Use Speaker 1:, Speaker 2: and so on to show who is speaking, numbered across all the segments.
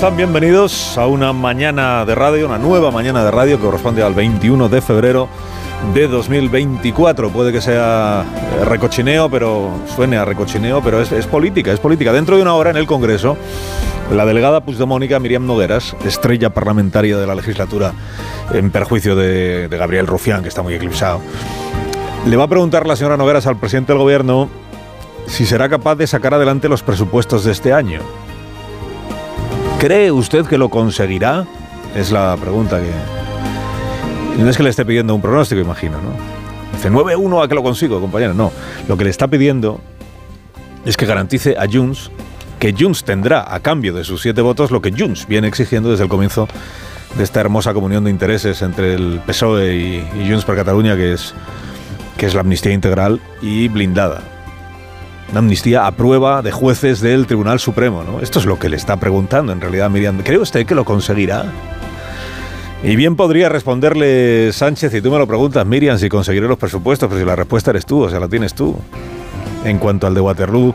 Speaker 1: Están? Bienvenidos a una mañana de radio, una nueva mañana de radio que corresponde al 21 de febrero de 2024. Puede que sea eh, recochineo, pero suene a recochineo, pero es, política, es política. Dentro de una hora en el Congreso, la delegada Puigdemónica Miriam Nogueras, estrella parlamentaria de la legislatura en perjuicio de, de Gabriel Rufián, que está muy eclipsado, le va a preguntar la señora Nogueras al presidente del gobierno si será capaz de sacar adelante los presupuestos de este año. ¿Cree usted que lo conseguirá? Es la pregunta que... No es que le esté pidiendo un pronóstico, imagino, ¿no? Dice 9-1 a que lo consigo, compañero. No, lo que le está pidiendo es que garantice a Junts que Junts tendrá a cambio de sus siete votos lo que Junts viene exigiendo desde el comienzo de esta hermosa comunión de intereses entre el PSOE y, y Junts per Cataluña, que es, que es la amnistía integral y blindada una amnistía a prueba de jueces del Tribunal Supremo. ¿no? Esto es lo que le está preguntando en realidad Miriam. ¿Cree usted que lo conseguirá? Y bien podría responderle Sánchez, y tú me lo preguntas, Miriam, si conseguiré los presupuestos, pero si la respuesta eres tú, o sea, la tienes tú. En cuanto al de Waterloo,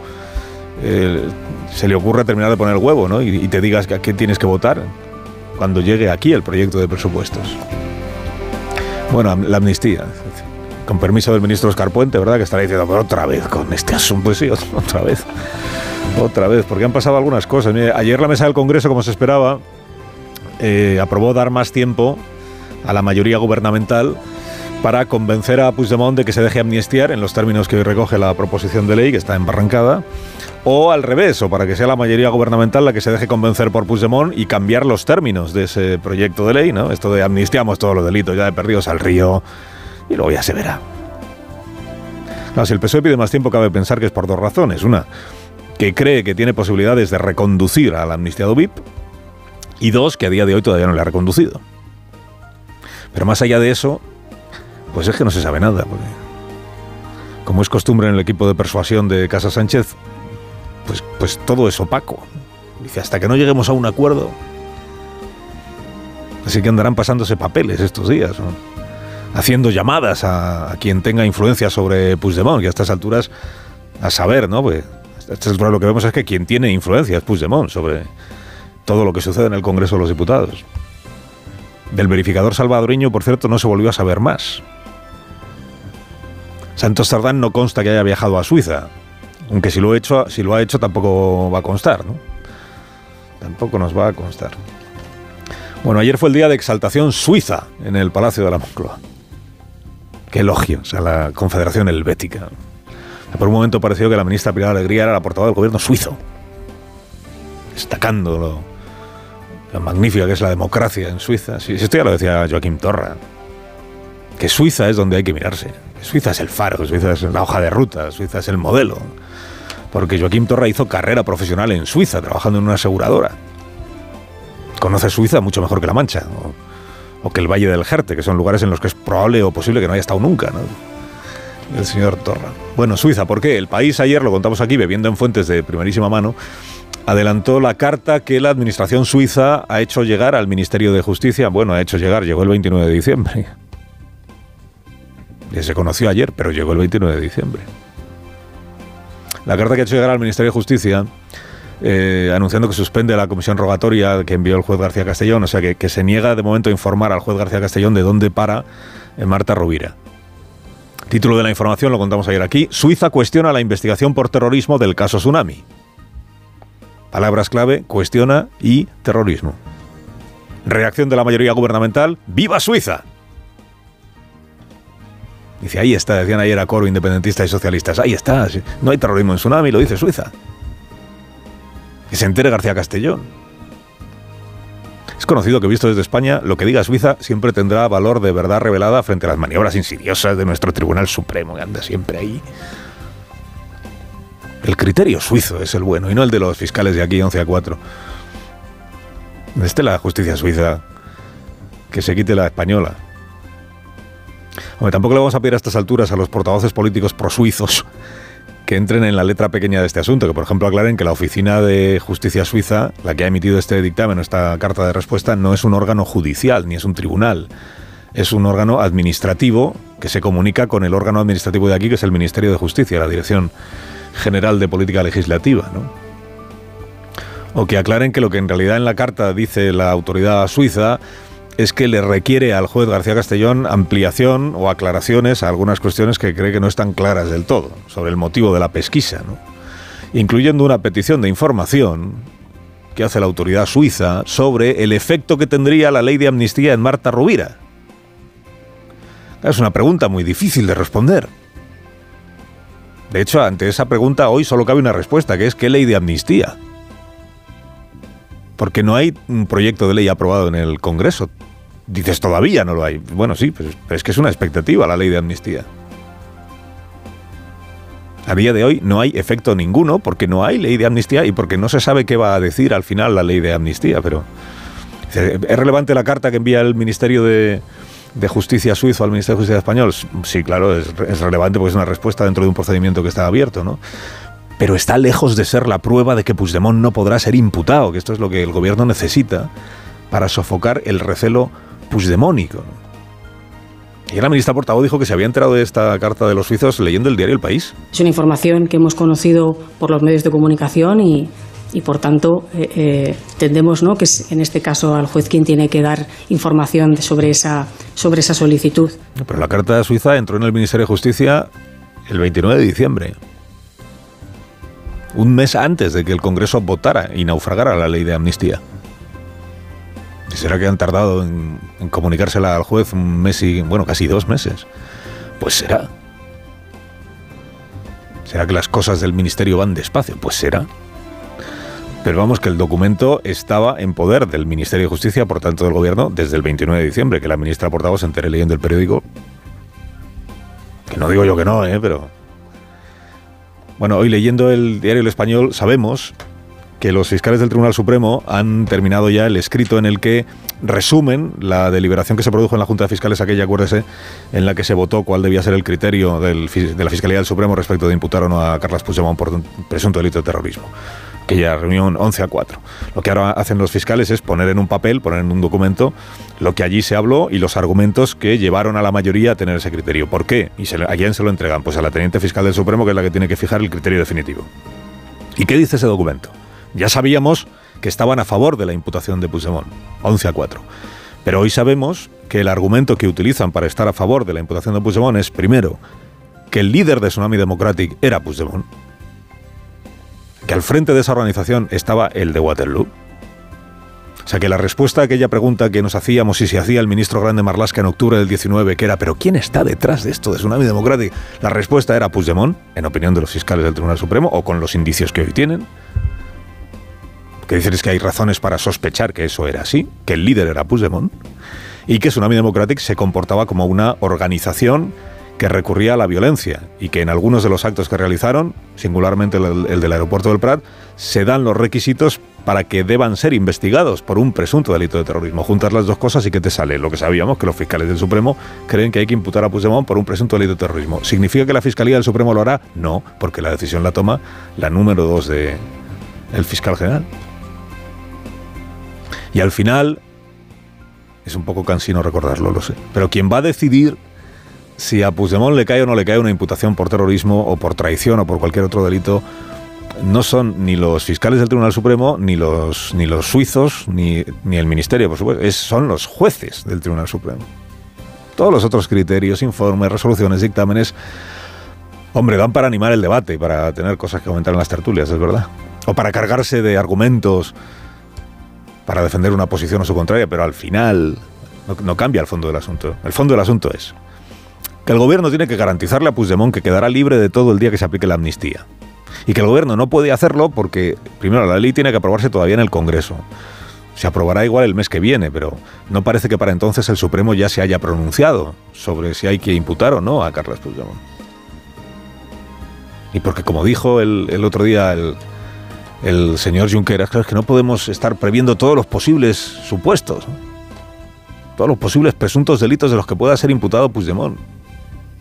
Speaker 1: eh, se le ocurre terminar de poner el huevo, ¿no? Y, y te digas que a qué tienes que votar cuando llegue aquí el proyecto de presupuestos. Bueno, la amnistía con permiso del ministro Oscar Puente, ¿verdad? Que estará diciendo, pero otra vez con este asunto. Sí, otra vez. Otra vez, porque han pasado algunas cosas. Ayer la mesa del Congreso, como se esperaba, eh, aprobó dar más tiempo a la mayoría gubernamental para convencer a Puigdemont de que se deje amnistiar en los términos que hoy recoge la proposición de ley, que está embarrancada, o al revés, o para que sea la mayoría gubernamental la que se deje convencer por Puigdemont y cambiar los términos de ese proyecto de ley, ¿no? Esto de amnistiamos todos los delitos ya de perdidos al río, y luego ya se verá. No, si el PSOE pide más tiempo, cabe pensar que es por dos razones. Una, que cree que tiene posibilidades de reconducir al amnistiado VIP. Y dos, que a día de hoy todavía no le ha reconducido. Pero más allá de eso, pues es que no se sabe nada. Como es costumbre en el equipo de persuasión de Casa Sánchez, pues, pues todo es opaco. Dice, hasta que no lleguemos a un acuerdo. Así que andarán pasándose papeles estos días. ¿no? Haciendo llamadas a, quien tenga influencia sobre Puigdemont, que a estas alturas, a saber, ¿no? Pues a estas alturas lo que vemos es que quien tiene influencia es Puigdemont sobre todo lo que sucede en el Congreso de los Diputados. Del verificador salvadoreño, por cierto, no se volvió a saber más. Santos Tardán no consta que haya viajado a Suiza, aunque si lo, ha hecho, si lo ha hecho tampoco va a constar, ¿no? Tampoco nos va a constar. Bueno, ayer fue el día de exaltación suiza en el Palacio de la Moncloa. Qué elogios a la Confederación Helvética. Por un momento pareció que la ministra Pilar Alegría era la portavoz del gobierno suizo, destacando lo, lo, magnífica que es la democracia en Suiza. Sí, esto ya lo decía Joaquín Torra, que Suiza es donde hay que mirarse. Suiza es el faro, Suiza es la hoja de ruta, Suiza es el modelo. Porque Joaquín Torra hizo carrera profesional en Suiza, trabajando en una aseguradora. Conoce Suiza mucho mejor que La Mancha. O que el Valle del Jerte, que son lugares en los que es probable o posible que no haya estado nunca, ¿no? El señor Torra. Bueno, Suiza, ¿por qué? El país ayer, lo contamos aquí, bebiendo en fuentes de primerísima mano, adelantó la carta que la administración suiza ha hecho llegar al Ministerio de Justicia. Bueno, ha hecho llegar, llegó el 29 de diciembre. Se conoció ayer, pero llegó el 29 de diciembre. La carta que ha hecho llegar al Ministerio de Justicia, eh, anunciando que suspende la comisión rogatoria que envió el juez García Castellón, o sea que, que se niega de momento a informar al juez García Castellón de dónde para eh, Marta Rovira. Título de la información lo contamos ayer aquí. Suiza cuestiona la investigación por terrorismo del caso Tsunami. Palabras clave, cuestiona y terrorismo. Reacción de la mayoría gubernamental, ¡Viva Suiza! Dice, ahí está, decían ayer a coro independentistas y socialistas, ahí está, no hay terrorismo en Tsunami, lo dice Suiza. Que se entere García Castellón. Es conocido que visto desde España, lo que diga Suiza siempre tendrá valor de verdad revelada frente a las maniobras insidiosas de nuestro Tribunal Supremo, que anda siempre ahí. El criterio suizo es el bueno y no el de los fiscales de aquí 11 a 4. Este la justicia suiza que se quite la española. Hombre, tampoco le vamos a pedir a estas alturas a los portavoces políticos prosuizos que entren en la letra pequeña de este asunto, que por ejemplo aclaren que la Oficina de Justicia Suiza, la que ha emitido este dictamen, esta carta de respuesta, no es un órgano judicial ni es un tribunal. Es un órgano administrativo que se comunica con el órgano administrativo de aquí, que es el Ministerio de Justicia, la Dirección General de Política Legislativa. ¿no? O que aclaren que lo que en realidad en la carta dice la autoridad suiza es que le requiere al juez García Castellón ampliación o aclaraciones a algunas cuestiones que cree que no están claras del todo sobre el motivo de la pesquisa, ¿no? incluyendo una petición de información que hace la autoridad suiza sobre el efecto que tendría la ley de amnistía en Marta Rubira. Es una pregunta muy difícil de responder. De hecho, ante esa pregunta hoy solo cabe una respuesta, que es ¿qué ley de amnistía? Porque no hay un proyecto de ley aprobado en el Congreso. Dices, todavía no lo hay. Bueno, sí, pero es que es una expectativa la ley de amnistía. A día de hoy no hay efecto ninguno porque no hay ley de amnistía y porque no se sabe qué va a decir al final la ley de amnistía. Pero es relevante la carta que envía el Ministerio de, Justicia suizo al Ministerio de Justicia español. Sí, claro, es, es, relevante porque es una respuesta dentro de un procedimiento que está abierto, ¿no? Pero está lejos de ser la prueba de que Puigdemont no podrá ser imputado, que esto es lo que el gobierno necesita para sofocar el recelo puigdemónico. Y la ministra portavoz dijo que se había enterado de esta carta de los suizos leyendo el diario El País.
Speaker 2: Es una información que hemos conocido por los medios de comunicación y, por tanto eh, eh, entendemos ¿no? que es en este caso al juez quien tiene que dar información sobre esa, sobre esa solicitud.
Speaker 1: Pero la carta de suiza entró en el Ministerio de Justicia el 29 de diciembre, un mes antes de que el Congreso votara y naufragara la ley de amnistía. ¿Será que han tardado en, comunicársela al juez un mes y, bueno, casi dos meses? Pues será. ¿Será que las cosas del ministerio van despacio? Pues será. Pero vamos, que el documento estaba en poder del Ministerio de Justicia, por tanto del Gobierno, desde el 29 de diciembre, que la ministra portavoz se entere leyendo el periódico. Que no digo yo que no, ¿eh? Pero... Bueno, hoy leyendo el diario El Español sabemos que los fiscales del Tribunal Supremo han terminado ya el escrito en el que resumen la deliberación que se produjo en la Junta de Fiscales, aquella, acuérdese, en la que se votó cuál debía ser el criterio de la Fiscalía del Supremo respecto de imputar o no a Carlos Puigdemont por un presunto delito de terrorismo aquella reunión 11 a 4. Lo que ahora hacen los fiscales es poner en un papel, poner en un documento lo que allí se habló y los argumentos que llevaron a la mayoría a tener ese criterio. ¿Por qué? ¿Y se, a quién se lo entregan? Pues a la Teniente Fiscal del Supremo, que es la que tiene que fijar el criterio definitivo. ¿Y qué dice ese documento? Ya sabíamos que estaban a favor de la imputación de Puigdemont, 11 a 4. Pero hoy sabemos que el argumento que utilizan para estar a favor de la imputación de Puigdemont es, primero, que el líder de Tsunami Democratic era Puigdemont, que al frente de esa organización estaba el de Waterloo. O sea que la respuesta a aquella pregunta que nos hacíamos y se hacía el ministro Grande Marlaska en octubre del 19, que era, ¿pero quién está detrás de esto de Tsunami Democratic? La respuesta era Puigdemont, en opinión de los fiscales del Tribunal Supremo, o con los indicios que hoy tienen que dicen que hay razones para sospechar que eso era así, que el líder era Puigdemont, y que Tsunami Democratic se comportaba como una organización que recurría a la violencia y que en algunos de los actos que realizaron, singularmente el, del aeropuerto del Prat, se dan los requisitos para que deban ser investigados por un presunto delito de terrorismo. Juntas las dos cosas y que te sale lo que sabíamos, que los fiscales del Supremo creen que hay que imputar a Puigdemont por un presunto delito de terrorismo. ¿Significa que la Fiscalía del Supremo lo hará? No, porque la decisión la toma la número dos de fiscal general. Y al final, es un poco cansino recordarlo, lo sé, pero quien va a decidir si a Puigdemont le cae o no le cae una imputación por terrorismo o por traición o por cualquier otro delito, no son ni los fiscales del Tribunal Supremo, ni los, ni los suizos, ni, ni el Ministerio, por supuesto, es, son los jueces del Tribunal Supremo. Todos los otros criterios, informes, resoluciones, dictámenes, hombre, dan para animar el debate, para tener cosas que comentar en las tertulias, es verdad. O para cargarse de argumentos para defender una posición o su contraria, pero al final no, cambia el fondo del asunto. El fondo del asunto es que el gobierno tiene que garantizarle a Puigdemont que quedará libre de todo el día que se aplique la amnistía. Y que el gobierno no puede hacerlo porque, primero, la ley tiene que aprobarse todavía en el Congreso. Se aprobará igual el mes que viene, pero no parece que para entonces el Supremo ya se haya pronunciado sobre si hay que imputar o no a Carlos Puigdemont. Y porque, como dijo el, el otro día el, el señor Junqueras, claro, que no podemos estar previendo todos los posibles supuestos. todos los posibles presuntos delitos de los que pueda ser imputado Puigdemont.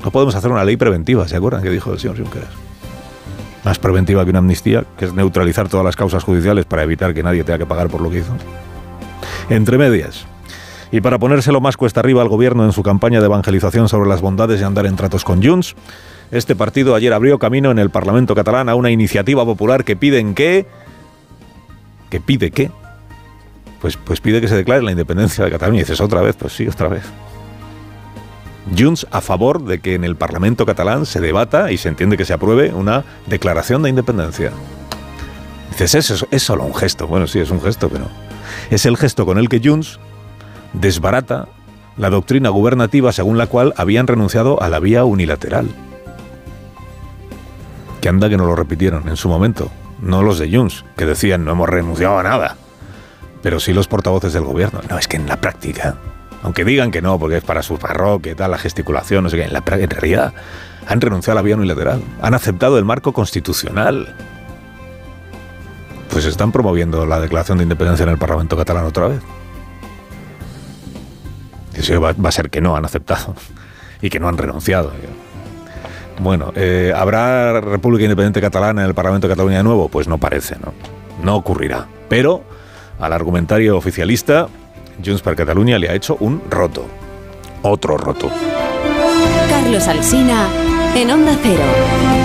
Speaker 1: No podemos hacer una ley preventiva, ¿se acuerdan que dijo el señor Junqueras? Más preventiva que una amnistía, que es neutralizar todas las causas judiciales para evitar que nadie tenga que pagar por lo que hizo. Entre medias, y para ponérselo más cuesta arriba al gobierno en su campaña de evangelización sobre las bondades de andar en tratos con Junts, este partido ayer abrió camino en el Parlamento catalán a una iniciativa popular que piden que... ¿Que pide qué? Pues, pues pide que se declare la independencia de Cataluña. Y dices, ¿otra vez? Pues sí, otra vez. Junts a favor de que en el Parlamento catalán se debata y se entiende que se apruebe una declaración de independencia. Dices, eso es solo un gesto. Bueno, sí, es un gesto, pero es el gesto con el que Junts desbarata la doctrina gubernativa según la cual habían renunciado a la vía unilateral. Que anda que no lo repitieron en su momento, no los de Junts, que decían no hemos renunciado a nada, pero sí los portavoces del gobierno. No, es que en la práctica, aunque digan que no, porque es para su parroquia, tal, la gesticulación, no sé qué, en, la, en realidad han renunciado a la vía unilateral, han aceptado el marco constitucional. Pues están promoviendo la declaración de independencia en el Parlamento catalán otra vez. Eso va, a ser que no han aceptado y que no han renunciado. Bueno, eh, ¿habrá República Independiente Catalana en el Parlamento de Cataluña de nuevo? Pues no parece, ¿no? No ocurrirá. Pero al argumentario oficialista, Junts per Catalunya le ha hecho un roto. Otro roto.
Speaker 3: Carlos Alsina en Onda Cero.